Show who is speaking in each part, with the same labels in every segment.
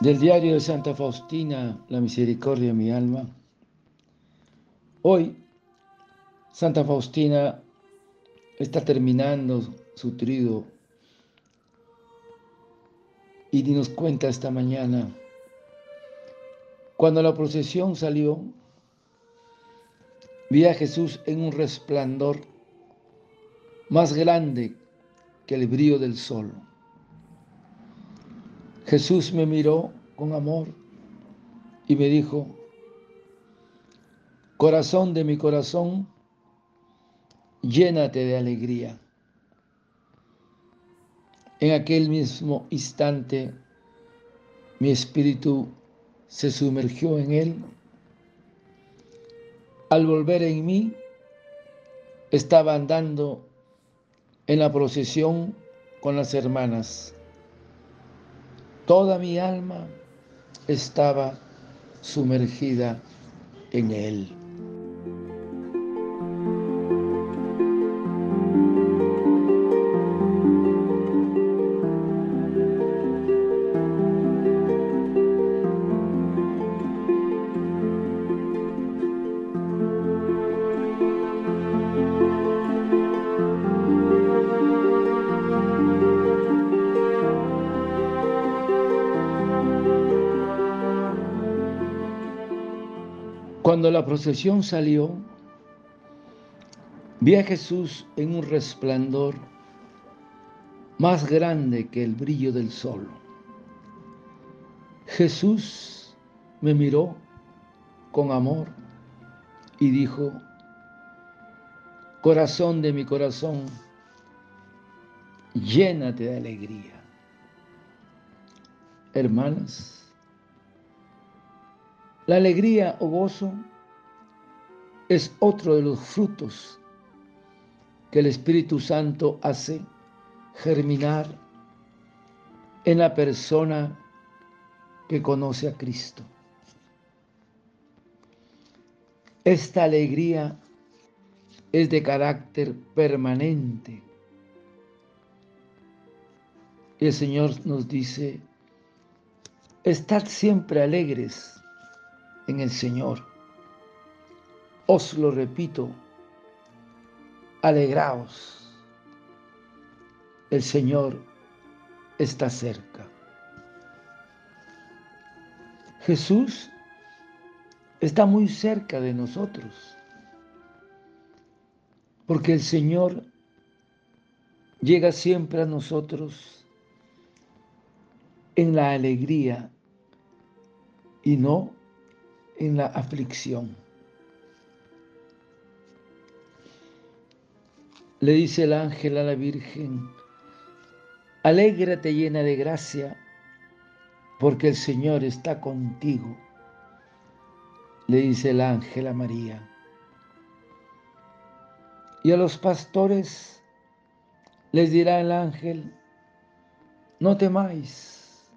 Speaker 1: Del diario de Santa Faustina, La misericordia de mi alma. Hoy, Santa Faustina está terminando su trido y nos cuenta esta mañana, cuando la procesión salió, vi a Jesús en un resplandor más grande que el brillo del sol Jesús me miró con amor y me dijo, corazón de mi corazón, llénate de alegría. En aquel mismo instante mi espíritu se sumergió en él. Al volver en mí, estaba andando en la procesión con las hermanas. Toda mi alma estaba sumergida en Él. Cuando la procesión salió, vi a Jesús en un resplandor más grande que el brillo del sol. Jesús me miró con amor y dijo, corazón de mi corazón, llénate de alegría. Hermanas, la alegría o gozo es otro de los frutos que el Espíritu Santo hace germinar en la persona que conoce a Cristo. Esta alegría es de carácter permanente. Y el Señor nos dice, estad siempre alegres en el Señor. Os lo repito, alegraos. El Señor está cerca. Jesús está muy cerca de nosotros, porque el Señor llega siempre a nosotros en la alegría y no en la aflicción. Le dice el ángel a la Virgen, alégrate llena de gracia, porque el Señor está contigo. Le dice el ángel a María. Y a los pastores les dirá el ángel, no temáis,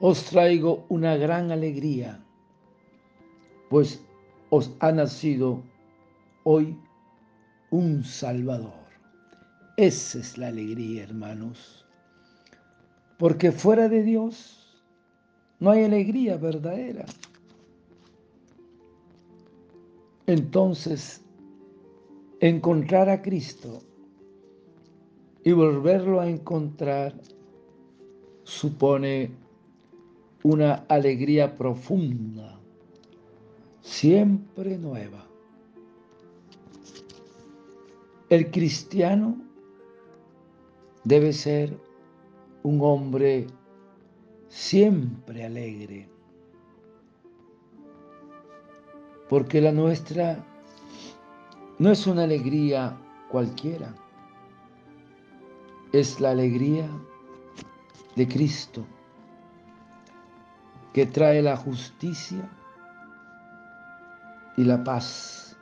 Speaker 1: os traigo una gran alegría pues os ha nacido hoy un Salvador. Esa es la alegría, hermanos. Porque fuera de Dios no hay alegría verdadera. Entonces, encontrar a Cristo y volverlo a encontrar supone una alegría profunda siempre nueva. El cristiano debe ser un hombre siempre alegre, porque la nuestra no es una alegría cualquiera, es la alegría de Cristo, que trae la justicia, y la paz.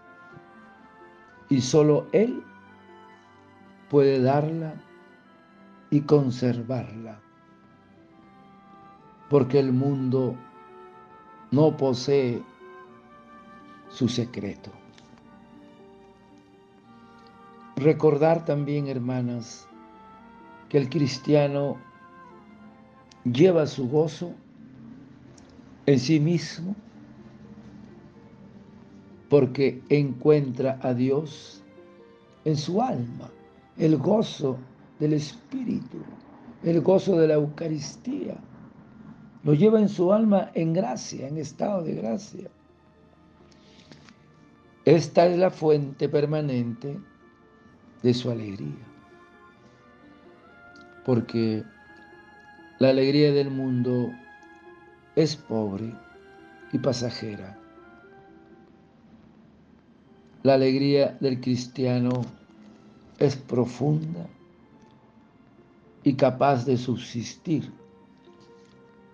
Speaker 1: Y solo Él puede darla y conservarla. Porque el mundo no posee su secreto. Recordar también, hermanas, que el cristiano lleva su gozo en sí mismo porque encuentra a Dios en su alma, el gozo del Espíritu, el gozo de la Eucaristía. Lo lleva en su alma en gracia, en estado de gracia. Esta es la fuente permanente de su alegría. Porque la alegría del mundo es pobre y pasajera. La alegría del cristiano es profunda y capaz de subsistir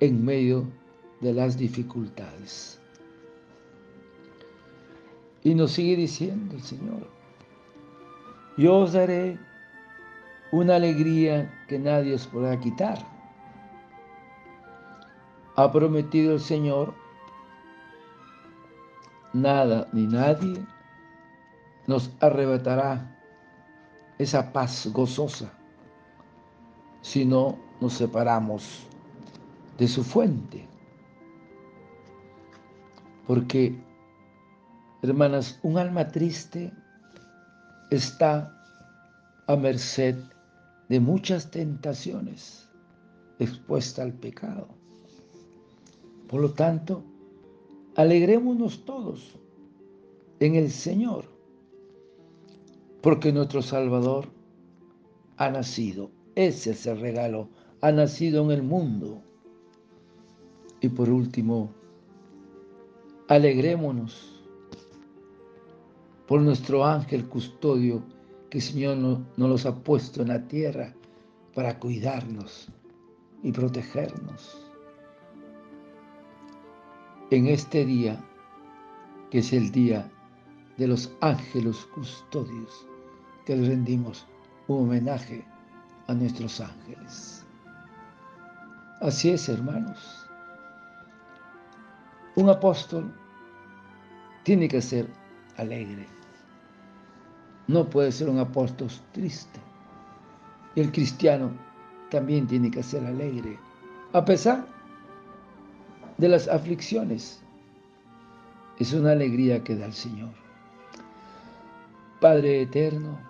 Speaker 1: en medio de las dificultades. Y nos sigue diciendo el Señor, yo os daré una alegría que nadie os podrá quitar. Ha prometido el Señor, nada ni nadie nos arrebatará esa paz gozosa si no nos separamos de su fuente. Porque, hermanas, un alma triste está a merced de muchas tentaciones, expuesta al pecado. Por lo tanto, alegrémonos todos en el Señor, porque nuestro Salvador ha nacido. Ese es el regalo, ha nacido en el mundo. Y por último, alegrémonos por nuestro ángel custodio que el Señor nos no los ha puesto en la tierra para cuidarnos y protegernos. En este día, que es el día de los ángeles custodios, que les rendimos un homenaje a nuestros ángeles. Así es, hermanos. Un apóstol tiene que ser alegre. No puede ser un apóstol triste. El cristiano también tiene que ser alegre, a pesar de las aflicciones. Es una alegría que da el Señor. Padre eterno,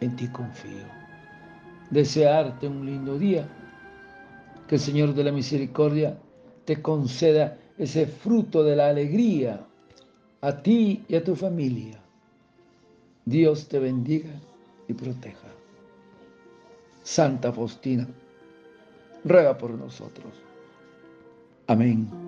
Speaker 1: en ti confío. Desearte un lindo día, que el Señor de la Misericordia te conceda ese fruto de la alegría a ti y a tu familia. Dios te bendiga y proteja. Santa Faustina, ruega por nosotros. Amén.